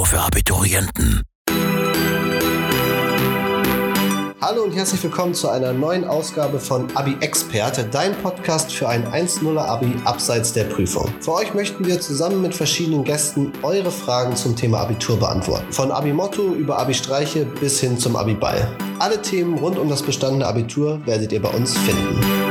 nur für Abiturienten. Hallo und herzlich willkommen zu einer neuen Ausgabe von Abi Experte, dein Podcast für ein 1.0er Abi abseits der Prüfung. Für euch möchten wir zusammen mit verschiedenen Gästen eure Fragen zum Thema Abitur beantworten. Von Abi Motto über Abi Streiche bis hin zum Abi Ball. Alle Themen rund um das bestandene Abitur werdet ihr bei uns finden.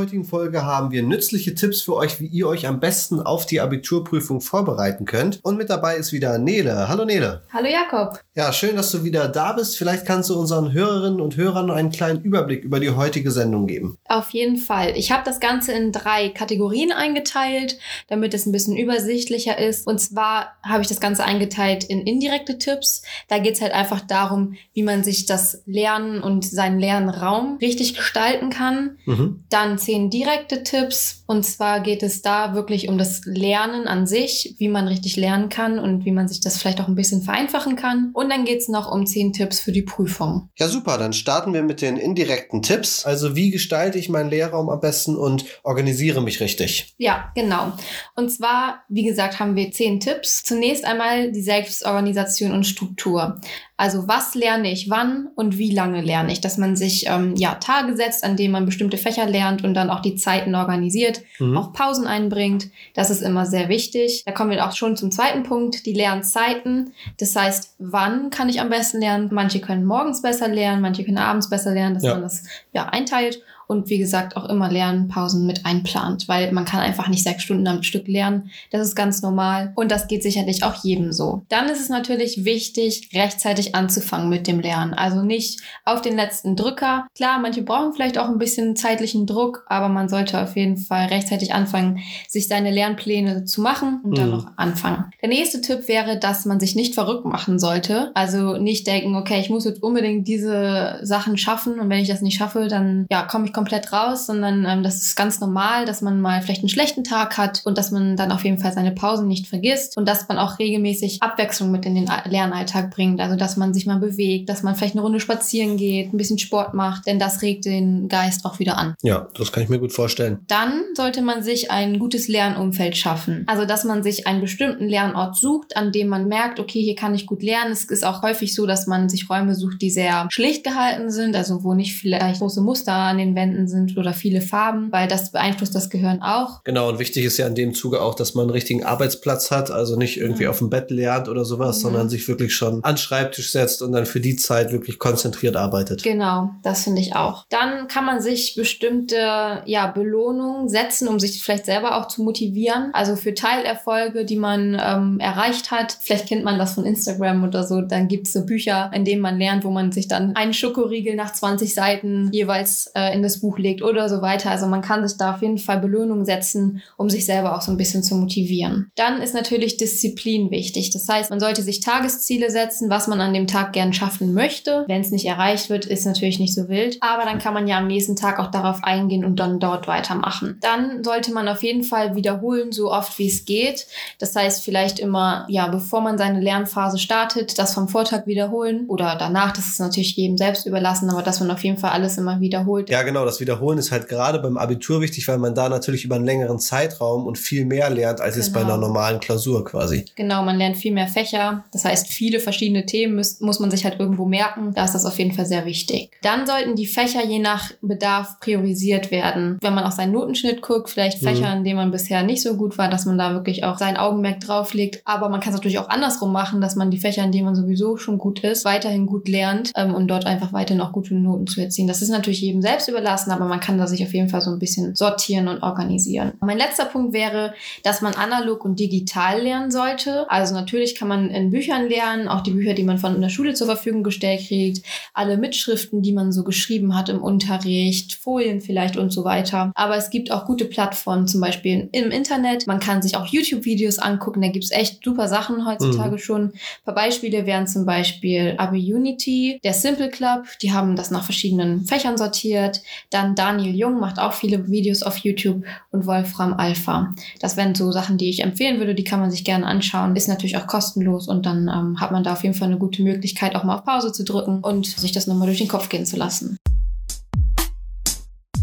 Heutigen Folge haben wir nützliche Tipps für euch, wie ihr euch am besten auf die Abiturprüfung vorbereiten könnt. Und mit dabei ist wieder Nele. Hallo Nele. Hallo Jakob. Ja, schön, dass du wieder da bist. Vielleicht kannst du unseren Hörerinnen und Hörern einen kleinen Überblick über die heutige Sendung geben. Auf jeden Fall. Ich habe das Ganze in drei Kategorien eingeteilt, damit es ein bisschen übersichtlicher ist. Und zwar habe ich das Ganze eingeteilt in indirekte Tipps. Da geht es halt einfach darum, wie man sich das Lernen und seinen Lernraum richtig gestalten kann. Mhm. Dann zehn direkte Tipps. Und zwar geht es da wirklich um das Lernen an sich, wie man richtig lernen kann und wie man sich das vielleicht auch ein bisschen vereinfachen kann. Und dann geht es noch um zehn Tipps für die Prüfung. Ja, super. Dann starten wir mit den indirekten Tipps. Also, wie gestalte ich meinen Lehrraum am besten und organisiere mich richtig? Ja, genau. Und zwar, wie gesagt, haben wir zehn Tipps. Zunächst einmal die Selbstorganisation und Struktur. Also was lerne ich wann und wie lange lerne ich? Dass man sich ähm, ja Tage setzt, an denen man bestimmte Fächer lernt und dann auch die Zeiten organisiert, Mhm. auch Pausen einbringt. Das ist immer sehr wichtig. Da kommen wir auch schon zum zweiten Punkt, die Lernzeiten. Das heißt, wann kann ich am besten lernen? Manche können morgens besser lernen, manche können abends besser lernen, dass Ja. man das ja einteilt und wie gesagt auch immer Lernpausen mit einplant, weil man kann einfach nicht sechs Stunden am Stück lernen. Das ist ganz normal und das geht sicherlich auch jedem so. Dann ist es natürlich wichtig, rechtzeitig anzufangen mit dem Lernen. Also nicht auf den letzten Drücker. Klar, manche brauchen vielleicht auch ein bisschen zeitlichen Druck, aber man sollte auf jeden Fall rechtzeitig anfangen, sich seine Lernpläne zu machen und dann Mhm. noch anfangen. Der nächste Tipp wäre, dass man sich nicht verrückt machen sollte. Also nicht denken, okay, ich muss jetzt unbedingt diese Sachen schaffen und wenn ich das nicht schaffe, dann ja, komme ich komplett raus, sondern ähm, das ist ganz normal, dass man mal vielleicht einen schlechten Tag hat und dass man dann auf jeden Fall seine Pausen nicht vergisst und dass man auch regelmäßig Abwechslung mit in den Lernalltag bringt. Also dass man sich mal bewegt, dass man vielleicht eine Runde spazieren geht, ein bisschen Sport macht, denn das regt den Geist auch wieder an. Ja, das kann ich mir gut vorstellen. Dann sollte man sich ein gutes Lernumfeld schaffen. Also, dass man sich einen bestimmten Lernort sucht, an dem man merkt, okay, hier kann ich gut lernen. Es ist auch häufig so, dass man sich Räume sucht, die sehr schlicht gehalten sind, also wo nicht vielleicht große Muster an den Wänden sind oder viele Farben, weil das beeinflusst das Gehirn auch. Genau, und wichtig ist ja in dem Zuge auch, dass man einen richtigen Arbeitsplatz hat, also nicht irgendwie Mhm. auf dem Bett lernt oder sowas, Mhm. sondern sich wirklich schon an den Schreibtisch setzt und dann für die Zeit wirklich konzentriert arbeitet. Genau, das finde ich auch. Dann kann man sich bestimmte ja, Belohnungen setzen, um sich vielleicht selber auch zu motivieren. Also für Teilerfolge, die man ähm, erreicht hat. Vielleicht kennt man das von Instagram oder so. Dann gibt es so Bücher, in denen man lernt, wo man sich dann einen Schokoriegel nach 20 Seiten jeweils äh, in das Buch legt oder so weiter. Also man kann sich da auf jeden Fall Belohnungen setzen, um sich selber auch so ein bisschen zu motivieren. Dann ist natürlich Disziplin wichtig. Das heißt, man sollte sich Tagesziele setzen, was man an dem Tag gern schaffen möchte. Wenn es nicht erreicht wird, ist natürlich nicht so wild. Aber dann kann man ja am nächsten Tag auch darauf eingehen und dann dort weitermachen. Dann sollte man auf jeden Fall wiederholen, so oft wie es geht. Das heißt, vielleicht immer, ja, bevor man seine Lernphase startet, das vom Vortag wiederholen oder danach. Das ist natürlich jedem selbst überlassen, aber dass man auf jeden Fall alles immer wiederholt. Ja, genau, das Wiederholen ist halt gerade beim Abitur wichtig, weil man da natürlich über einen längeren Zeitraum und viel mehr lernt, als es bei Genau. einer normalen Klausur quasi. Genau, man lernt viel mehr Fächer. Das heißt, viele verschiedene Themen muss, muss man sich halt irgendwo merken. Da ist das auf jeden Fall sehr wichtig. Dann sollten die Fächer je nach Bedarf priorisiert werden. Wenn man auf seinen Notenschnitt guckt, vielleicht Mhm. Fächer, in denen man bisher nicht so gut war, dass man da wirklich auch sein Augenmerk drauf legt. Aber man kann es natürlich auch andersrum machen, dass man die Fächer, in denen man sowieso schon gut ist, weiterhin gut lernt ähm, und dort einfach weiterhin auch gute Noten zu erzielen. Das ist natürlich jedem selbst überlassen, aber man kann da sich auf jeden Fall so ein bisschen sortieren und organisieren. Mein letzter Punkt wäre, dass man analog und digital lernen sollte. Also natürlich kann man in Büchern lernen, auch die Bücher, die man von der Schule zur Verfügung gestellt kriegt, alle Mitschriften, die man so geschrieben hat im Unterricht, Folien vielleicht und so weiter. Aber es gibt auch gute Plattformen, zum Beispiel im Internet. Man kann sich auch YouTube-Videos angucken, da gibt es echt super Sachen heutzutage schon. Ein paar Beispiele wären zum Beispiel Abi Unity, der Simple Club, die haben das nach verschiedenen Fächern sortiert. Dann Daniel Jung macht auch viele Videos auf YouTube und Wolfram Alpha. Das wären so Sachen, die ich empfehlen würde, die kann man sich gerne anschauen. Ist natürlich auch kostenlos und dann ähm, hat man da auf jeden Fall eine gute Möglichkeit, auch mal auf Pause zu drücken und sich das nochmal durch den Kopf gehen zu lassen.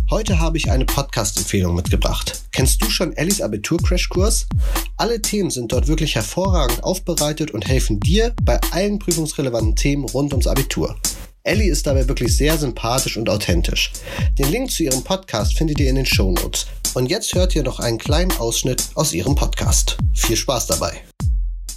Heute habe ich eine Podcast-Empfehlung mitgebracht. Kennst du schon Ellis Abitur-Crashkurs? Alle Themen sind dort wirklich hervorragend aufbereitet und helfen dir bei allen prüfungsrelevanten Themen rund ums Abitur. Ellie ist dabei wirklich sehr sympathisch und authentisch. Den Link zu ihrem Podcast findet ihr in den Show Notes. Und jetzt hört ihr noch einen kleinen Ausschnitt aus ihrem Podcast. Viel Spaß dabei.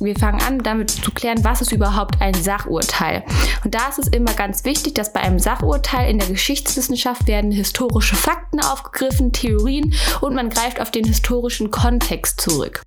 Wir fangen an, damit zu klären, was ist überhaupt ein Sachurteil. Und da ist es immer ganz wichtig, dass bei einem Sachurteil in der Geschichtswissenschaft werden historische Fakten aufgegriffen, Theorien und man greift auf den historischen Kontext zurück.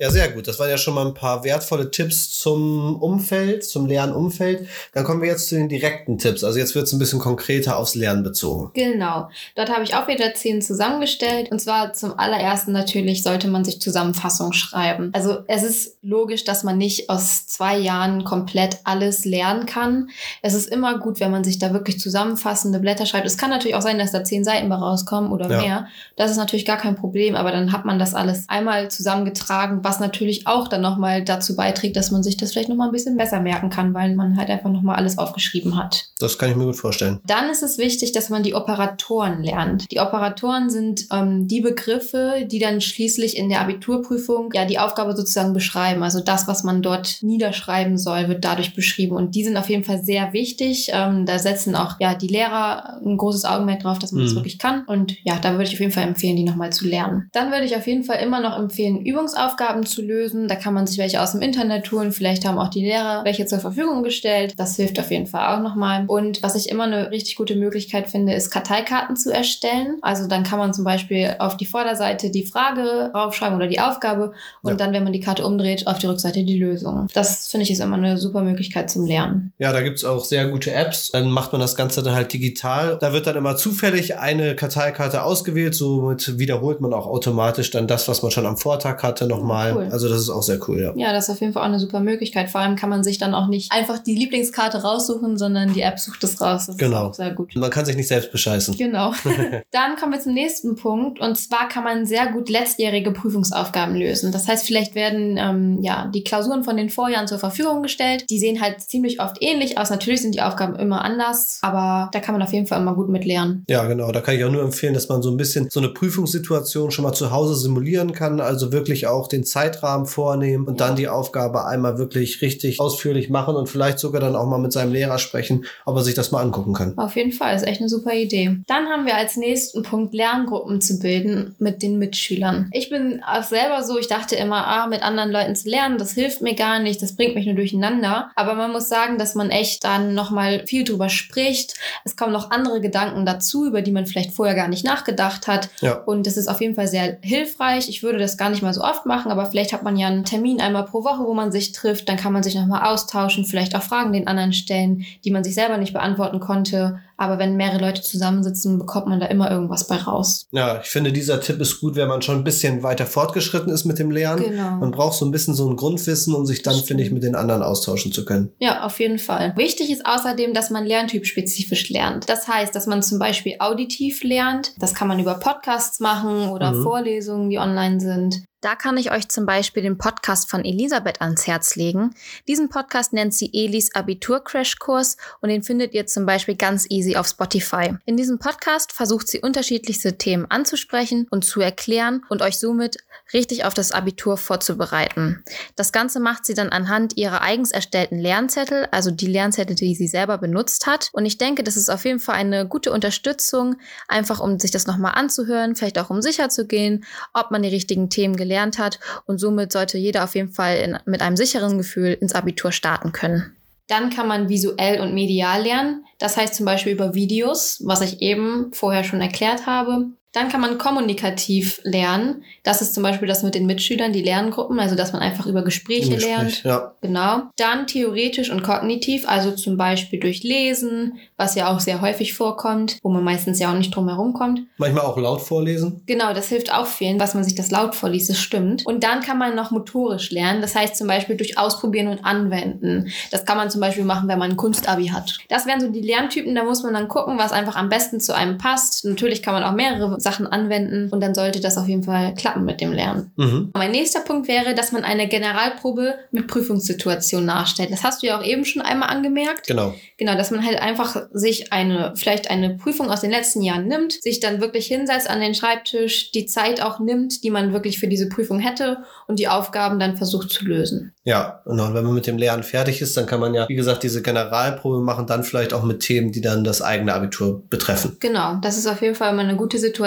Ja, sehr gut. Das waren ja schon mal ein paar wertvolle Tipps zum Umfeld, zum Lernumfeld. Dann kommen wir jetzt zu den direkten Tipps. Also jetzt wird es ein bisschen konkreter aufs Lernen bezogen. Genau. Dort habe ich auch wieder zehn zusammengestellt. Und zwar zum allerersten natürlich sollte man sich Zusammenfassung schreiben. Also es ist logisch, dass man nicht aus zwei Jahren komplett alles lernen kann. Es ist immer gut, wenn man sich da wirklich zusammenfassende Blätter schreibt. Es kann natürlich auch sein, dass da zehn Seiten bei rauskommen oder ja. mehr. Das ist natürlich gar kein Problem. Aber dann hat man das alles einmal zusammengetragen was natürlich auch dann nochmal dazu beiträgt, dass man sich das vielleicht nochmal ein bisschen besser merken kann, weil man halt einfach nochmal alles aufgeschrieben hat. Das kann ich mir gut vorstellen. Dann ist es wichtig, dass man die Operatoren lernt. Die Operatoren sind ähm, die Begriffe, die dann schließlich in der Abiturprüfung ja die Aufgabe sozusagen beschreiben. Also das, was man dort niederschreiben soll, wird dadurch beschrieben. Und die sind auf jeden Fall sehr wichtig. Ähm, da setzen auch ja die Lehrer ein großes Augenmerk drauf, dass man mhm. das wirklich kann. Und ja, da würde ich auf jeden Fall empfehlen, die nochmal zu lernen. Dann würde ich auf jeden Fall immer noch empfehlen, Übungsaufgaben Aufgaben zu lösen. Da kann man sich welche aus dem Internet tun. Vielleicht haben auch die Lehrer welche zur Verfügung gestellt. Das hilft auf jeden Fall auch nochmal. Und was ich immer eine richtig gute Möglichkeit finde, ist Karteikarten zu erstellen. Also dann kann man zum Beispiel auf die Vorderseite die Frage draufschreiben oder die Aufgabe und ja. dann, wenn man die Karte umdreht, auf die Rückseite die Lösung. Das finde ich ist immer eine super Möglichkeit zum Lernen. Ja, da gibt es auch sehr gute Apps. Dann macht man das Ganze dann halt digital. Da wird dann immer zufällig eine Karteikarte ausgewählt. Somit wiederholt man auch automatisch dann das, was man schon am Vortag hatte, nochmal. Cool. Also das ist auch sehr cool, ja. Ja, das ist auf jeden Fall auch eine super Möglichkeit. Vor allem kann man sich dann auch nicht einfach die Lieblingskarte raussuchen, sondern die App sucht es raus. Das genau. ist sehr gut. Man kann sich nicht selbst bescheißen. Genau. dann kommen wir zum nächsten Punkt. Und zwar kann man sehr gut letztjährige Prüfungsaufgaben lösen. Das heißt, vielleicht werden ähm, ja die Klausuren von den Vorjahren zur Verfügung gestellt. Die sehen halt ziemlich oft ähnlich aus. Natürlich sind die Aufgaben immer anders, aber da kann man auf jeden Fall immer gut mit lernen. Ja, genau. Da kann ich auch nur empfehlen, dass man so ein bisschen so eine Prüfungssituation schon mal zu Hause simulieren kann. Also wirklich auch den Zeit Zeitrahmen vornehmen und dann die Aufgabe einmal wirklich richtig ausführlich machen und vielleicht sogar dann auch mal mit seinem Lehrer sprechen, ob er sich das mal angucken kann. Auf jeden Fall, ist echt eine super Idee. Dann haben wir als nächsten Punkt Lerngruppen zu bilden mit den Mitschülern. Ich bin auch selber so, ich dachte immer, ah, mit anderen Leuten zu lernen, das hilft mir gar nicht, das bringt mich nur durcheinander. Aber man muss sagen, dass man echt dann nochmal viel drüber spricht. Es kommen noch andere Gedanken dazu, über die man vielleicht vorher gar nicht nachgedacht hat. Ja. Und das ist auf jeden Fall sehr hilfreich. Ich würde das gar nicht mal so oft machen, aber vielleicht hat man ja einen Termin einmal pro Woche, wo man sich trifft, dann kann man sich nochmal austauschen, vielleicht auch Fragen den anderen stellen, die man sich selber nicht beantworten konnte. Aber wenn mehrere Leute zusammensitzen, bekommt man da immer irgendwas bei raus. Ja, ich finde, dieser Tipp ist gut, wenn man schon ein bisschen weiter fortgeschritten ist mit dem Lernen. Genau. Man braucht so ein bisschen so ein Grundwissen, um sich dann, finde ich, mit den anderen austauschen zu können. Ja, auf jeden Fall. Wichtig ist außerdem, dass man lerntypspezifisch lernt. Das heißt, dass man zum Beispiel auditiv lernt. Das kann man über Podcasts machen oder mhm. Vorlesungen, die online sind. Da kann ich euch zum Beispiel den Podcast von Elisabeth ans Herz legen. Diesen Podcast nennt sie Elis Abitur Crashkurs und den findet ihr zum Beispiel ganz easy auf Spotify. In diesem Podcast versucht sie unterschiedlichste Themen anzusprechen und zu erklären und euch somit richtig auf das Abitur vorzubereiten. Das Ganze macht sie dann anhand ihrer eigens erstellten Lernzettel, also die Lernzettel, die sie selber benutzt hat. Und ich denke, das ist auf jeden Fall eine gute Unterstützung, einfach um sich das nochmal anzuhören, vielleicht auch um sicher zu gehen, ob man die richtigen Themen gelernt hat. Und somit sollte jeder auf jeden Fall in, mit einem sicheren Gefühl ins Abitur starten können. Dann kann man visuell und medial lernen. Das heißt zum Beispiel über Videos, was ich eben vorher schon erklärt habe. Dann kann man kommunikativ lernen. Das ist zum Beispiel das mit den Mitschülern, die Lerngruppen, also dass man einfach über Gespräche Gespräch, lernt. Ja. Genau. Dann theoretisch und kognitiv, also zum Beispiel durch Lesen, was ja auch sehr häufig vorkommt, wo man meistens ja auch nicht drum herum kommt. Manchmal auch laut vorlesen. Genau, das hilft auch vielen, was man sich das laut vorliest, das stimmt. Und dann kann man noch motorisch lernen, das heißt zum Beispiel durch Ausprobieren und Anwenden. Das kann man zum Beispiel machen, wenn man ein Kunstabi hat. Das wären so die Lerntypen, da muss man dann gucken, was einfach am besten zu einem passt. Natürlich kann man auch mehrere Sachen anwenden und dann sollte das auf jeden Fall klappen mit dem Lernen. Mhm. Mein nächster Punkt wäre, dass man eine Generalprobe mit Prüfungssituation nachstellt. Das hast du ja auch eben schon einmal angemerkt. Genau. Genau, dass man halt einfach sich eine, vielleicht eine Prüfung aus den letzten Jahren nimmt, sich dann wirklich hinsetzt an den Schreibtisch, die Zeit auch nimmt, die man wirklich für diese Prüfung hätte und die Aufgaben dann versucht zu lösen. Ja, genau. Und wenn man mit dem Lernen fertig ist, dann kann man ja, wie gesagt, diese Generalprobe machen, dann vielleicht auch mit Themen, die dann das eigene Abitur betreffen. Genau, das ist auf jeden Fall immer eine gute Situation,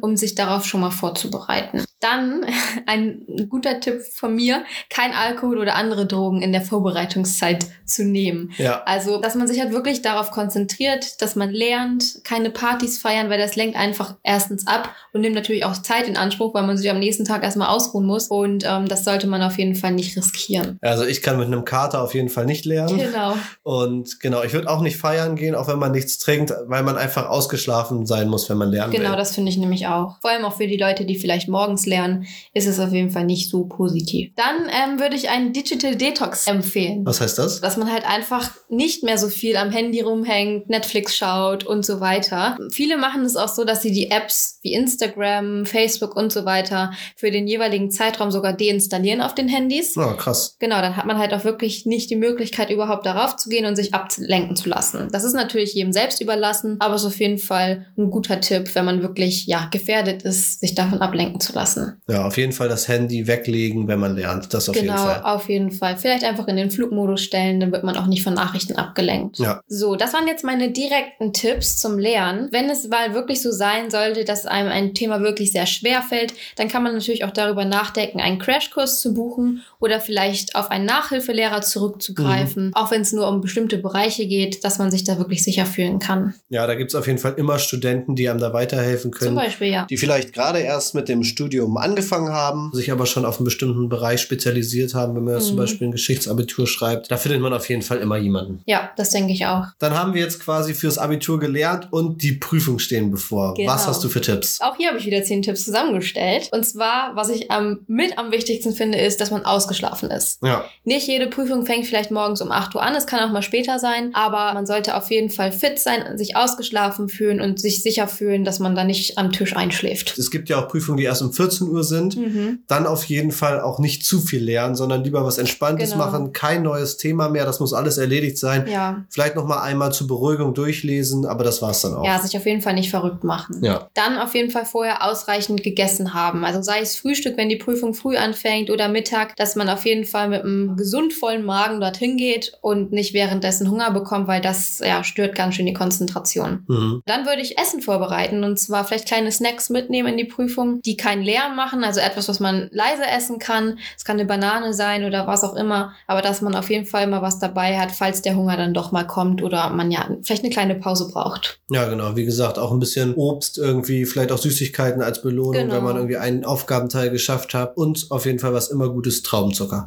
um sich darauf schon mal vorzubereiten. Dann ein guter Tipp von mir, kein Alkohol oder andere Drogen in der Vorbereitungszeit zu nehmen. Ja. Also, dass man sich halt wirklich darauf konzentriert, dass man lernt, keine Partys feiern, weil das lenkt einfach erstens ab und nimmt natürlich auch Zeit in Anspruch, weil man sich am nächsten Tag erstmal ausruhen muss. Und ähm, das sollte man auf jeden Fall nicht riskieren. Also ich kann mit einem Kater auf jeden Fall nicht lernen. Genau. Und genau, ich würde auch nicht feiern gehen, auch wenn man nichts trinkt, weil man einfach ausgeschlafen sein muss, wenn man lernen Genau, will. das finde ich nämlich auch. Vor allem auch für die Leute, die vielleicht morgens lernen, ist es auf jeden Fall nicht so positiv. Dann ähm, würde ich einen Digital Detox empfehlen. Was heißt das? Dass man halt einfach nicht mehr so viel am Handy rumhängt, Netflix schaut und so weiter. Viele machen es auch so, dass sie die Apps wie Instagram, Facebook und so weiter für den jeweiligen Zeitraum sogar deinstallieren auf den Handys. Oh, krass. Genau, dann hat man halt auch wirklich nicht die Möglichkeit, überhaupt darauf zu gehen und sich ablenken zu lassen. Das ist natürlich jedem selbst überlassen, aber es ist auf jeden Fall ein guter Tipp, wenn man wirklich, ja, gefährdet ist, sich davon ablenken zu lassen. Ja, auf jeden Fall das Handy weglegen, wenn man lernt. Das auf genau, jeden Fall. auf jeden Fall. Vielleicht einfach in den Flugmodus stellen, dann wird man auch nicht von Nachrichten abgelenkt. Ja. So, das waren jetzt meine direkten Tipps zum Lernen. Wenn es mal wirklich so sein sollte, dass einem ein Thema wirklich sehr schwer fällt, dann kann man natürlich auch darüber nachdenken, einen Crashkurs zu buchen oder vielleicht auf einen Nachhilfelehrer zurückzugreifen, auch wenn es nur um bestimmte Bereiche geht, dass man sich da wirklich sicher fühlen kann. Ja, da gibt's auf jeden Fall immer Studenten, die einem da weiterhelfen Zum können. Beispiel, ja. Die vielleicht gerade erst mit dem Studium angefangen haben, sich aber schon auf einen bestimmten Bereich spezialisiert haben, wenn man jetzt zum Mhm. Beispiel ein Geschichtsabitur schreibt. Da findet man auf jeden Fall immer jemanden. Ja, das denke ich auch. Dann haben wir jetzt quasi fürs Abitur gelernt und die Prüfung stehen bevor. Genau. Was hast du für Tipps? Auch hier habe ich wieder zehn Tipps zusammengestellt. Und zwar, was ich am, mit am wichtigsten finde, ist, dass man ausgeschlafen ist. Ja, Nicht jede Prüfung fängt vielleicht morgens um 8 Uhr an, es kann auch mal später sein, aber man sollte auf jeden Fall fit sein, sich ausgeschlafen fühlen und sich sicher fühlen, dass man da nicht am Tisch einschläft. es gibt ja auch Prüfungen, die erst um 14 Uhr sind. Mhm. Dann auf jeden Fall auch nicht zu viel lernen, sondern lieber was Entspanntes Genau. machen. Kein neues Thema mehr, das muss alles erledigt sein. Ja. Vielleicht noch mal einmal zur Beruhigung durchlesen, aber das war's dann auch. ja, sich auf jeden Fall nicht verrückt machen. Ja. Dann auf jeden Fall vorher ausreichend gegessen haben. Also sei es Frühstück, wenn die Prüfung früh anfängt oder Mittag, dass man auf jeden Fall mit einem gesund vollen Magen dorthin geht und nicht währenddessen Hunger bekommt, weil das ja, stört ganz schön die Konzentration. Mhm. Dann würde ich Essen vorbereiten und zwar vielleicht kleine Snacks mitnehmen in die Prüfung, die keinen Lärm machen, also etwas, was man leise essen kann. Es kann eine Banane sein oder was auch immer, aber dass man auf jeden Fall mal was dabei hat, falls der Hunger dann doch mal kommt oder man ja vielleicht eine kleine Pause braucht. Ja, genau. Wie gesagt, auch ein bisschen Obst irgendwie, vielleicht auch Süßigkeiten als Belohnung, Genau. wenn man irgendwie einen Aufgabenteil geschafft hat. Und auf jeden Fall was immer Gutes, Traubenzucker.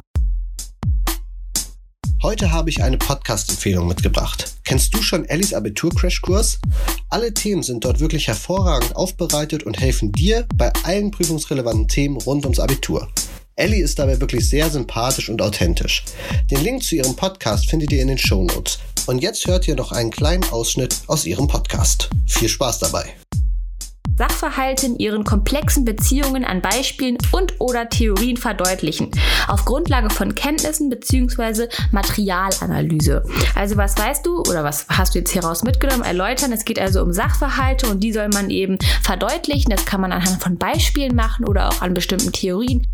Heute habe ich eine Podcast-Empfehlung mitgebracht. Kennst du schon Ellis Abitur-Crashkurs? Alle Themen sind dort wirklich hervorragend aufbereitet und helfen dir bei allen prüfungsrelevanten Themen rund ums Abitur. Ellie ist dabei wirklich sehr sympathisch und authentisch. Den Link zu ihrem Podcast findet ihr in den Show Notes. Und jetzt hört ihr noch einen kleinen Ausschnitt aus ihrem Podcast. Viel Spaß dabei. Sachverhalte in ihren komplexen Beziehungen an Beispielen und oder Theorien verdeutlichen, auf Grundlage von Kenntnissen bzw. Materialanalyse. Also was weißt du oder was hast du jetzt hieraus mitgenommen, erläutern. Es geht also um Sachverhalte und die soll man eben verdeutlichen. Das kann man anhand von Beispielen machen oder auch an bestimmten Theorien.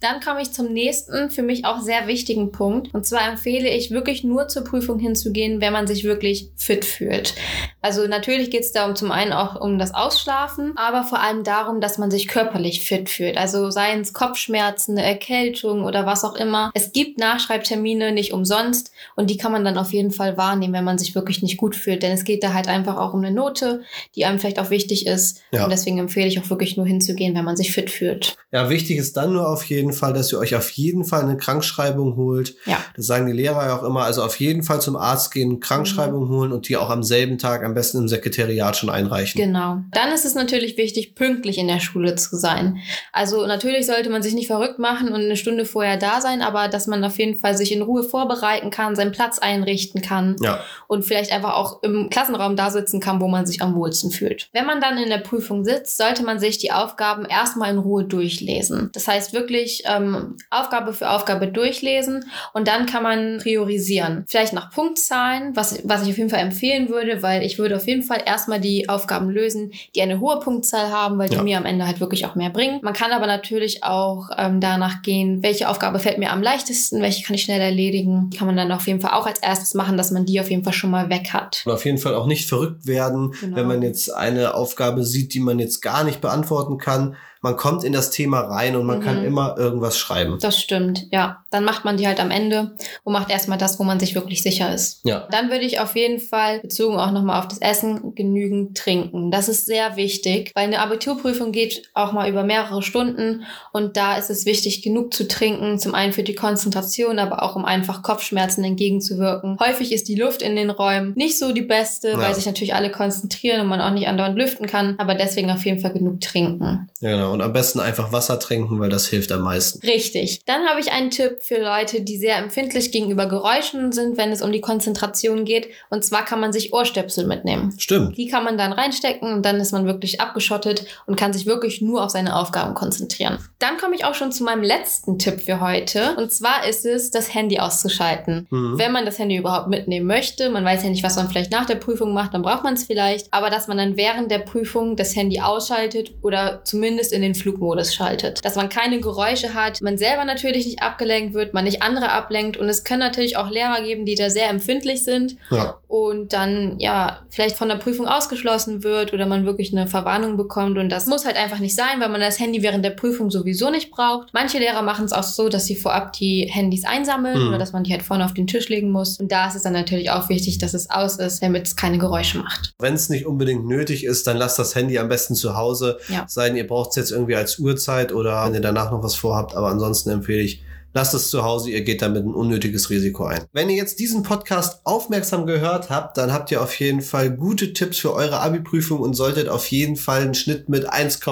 Dann komme ich zum nächsten, für mich auch sehr wichtigen Punkt. Und zwar empfehle ich wirklich nur zur Prüfung hinzugehen, wenn man sich wirklich fit fühlt. Also natürlich geht es darum zum einen auch um das Ausschlafen, aber vor allem darum, dass man sich körperlich fit fühlt. Also seien es Kopfschmerzen, eine Erkältung oder was auch immer. Es gibt Nachschreibtermine nicht umsonst und die kann man dann auf jeden Fall wahrnehmen, wenn man sich wirklich nicht gut fühlt. Denn es geht da halt einfach auch um eine Note, die einem vielleicht auch wichtig ist. Ja. Und deswegen empfehle ich auch wirklich nur hinzugehen, wenn man sich fit fühlt. Ja, wichtig ist dann nur auf jeden Fall, dass ihr euch auf jeden Fall eine Krankschreibung holt. Ja. Das sagen die Lehrer ja auch immer. Also auf jeden Fall zum Arzt gehen, Krankschreibung holen und die auch am selben Tag, am am besten im Sekretariat schon einreichen. Genau. Dann ist es natürlich wichtig, pünktlich in der Schule zu sein. Also natürlich sollte man sich nicht verrückt machen und eine Stunde vorher da sein, aber dass man auf jeden Fall sich in Ruhe vorbereiten kann, seinen Platz einrichten kann Ja. und vielleicht einfach auch im Klassenraum da sitzen kann, wo man sich am wohlsten fühlt. Wenn man dann in der Prüfung sitzt, sollte man sich die Aufgaben erstmal in Ruhe durchlesen. Das heißt wirklich ähm, Aufgabe für Aufgabe durchlesen und dann kann man priorisieren. Vielleicht nach Punktzahlen, was, was ich auf jeden Fall empfehlen würde, weil ich würde auf jeden Fall erstmal die Aufgaben lösen, die eine hohe Punktzahl haben, weil die Ja. mir am Ende halt wirklich auch mehr bringen. Man kann aber natürlich auch ähm, danach gehen, welche Aufgabe fällt mir am leichtesten, welche kann ich schnell erledigen. Kann man dann auf jeden Fall auch als erstes machen, dass man die auf jeden Fall schon mal weg hat. Und auf jeden Fall auch nicht verrückt werden, Genau. wenn man jetzt eine Aufgabe sieht, die man jetzt gar nicht beantworten kann. Man kommt in das Thema rein und man Mhm. kann immer irgendwas schreiben. Das stimmt, ja. Dann macht man die halt am Ende und macht erstmal das, wo man sich wirklich sicher ist. Ja. Dann würde ich auf jeden Fall, bezogen auch nochmal auf das Essen, genügend trinken. Das ist sehr wichtig, weil eine Abiturprüfung geht auch mal über mehrere Stunden und da ist es wichtig, genug zu trinken. Zum einen für die Konzentration, aber auch um einfach Kopfschmerzen entgegenzuwirken. Häufig ist die Luft in den Räumen nicht so die beste, Ja. weil sich natürlich alle konzentrieren und man auch nicht andauernd lüften kann, aber deswegen auf jeden Fall genug trinken. Ja, Genau. Und am besten einfach Wasser trinken, weil das hilft am meisten. Richtig. Dann habe ich einen Tipp für Leute, die sehr empfindlich gegenüber Geräuschen sind, wenn es um die Konzentration geht. Und zwar kann man sich Ohrstöpsel mitnehmen. Stimmt. Die kann man dann reinstecken und dann ist man wirklich abgeschottet und kann sich wirklich nur auf seine Aufgaben konzentrieren. Dann komme ich auch schon zu meinem letzten Tipp für heute. Und zwar ist es, das Handy auszuschalten. Mhm. Wenn man das Handy überhaupt mitnehmen möchte, man weiß ja nicht, was man vielleicht nach der Prüfung macht, dann braucht man es vielleicht. Aber dass man dann während der Prüfung das Handy ausschaltet oder zumindest in den Flugmodus schaltet. Dass man keine Geräusche hat, man selber natürlich nicht abgelenkt wird, man nicht andere ablenkt. Und es können natürlich auch Lehrer geben, die da sehr empfindlich sind Ja. und dann ja vielleicht von der Prüfung ausgeschlossen wird oder man wirklich eine Verwarnung bekommt und das muss halt einfach nicht sein, weil man das Handy während der Prüfung sowieso nicht braucht. Manche Lehrer machen es auch so, dass sie vorab die Handys einsammeln Mhm. oder dass man die halt vorne auf den Tisch legen muss und da ist es dann natürlich auch wichtig, dass es aus ist, damit es keine Geräusche macht. Wenn es nicht unbedingt nötig ist, dann lasst das Handy am besten zu Hause. Ja. Sei denn, ihr braucht es jetzt irgendwie als Uhrzeit oder wenn ihr danach noch was vorhabt. Aber ansonsten empfehle ich, lasst es zu Hause. Ihr geht damit ein unnötiges Risiko ein. Wenn ihr jetzt diesen Podcast aufmerksam gehört habt, dann habt ihr auf jeden Fall gute Tipps für eure Abi-Prüfung und solltet auf jeden Fall einen Schnitt mit 1,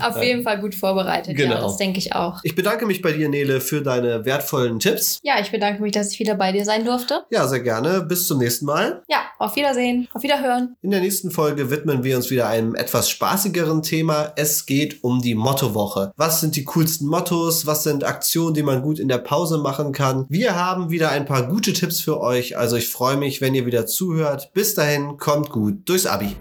Auf jeden Fall gut vorbereitet, Genau. ja, das denke ich auch. ich bedanke mich bei dir, Nele, für deine wertvollen Tipps. Ja, ich bedanke mich, dass ich wieder bei dir sein durfte. Ja, sehr gerne. Bis zum nächsten Mal. Ja, auf Wiedersehen, auf Wiederhören. In der nächsten Folge widmen wir uns wieder einem etwas spaßigeren Thema. Es geht um die Mottowoche. Was sind die coolsten Mottos? Was sind Aktionen, die man gut in der Pause machen kann? Wir haben wieder ein paar gute Tipps für euch. Also ich freue mich, wenn ihr wieder zuhört. Bis dahin, kommt gut durchs Abi.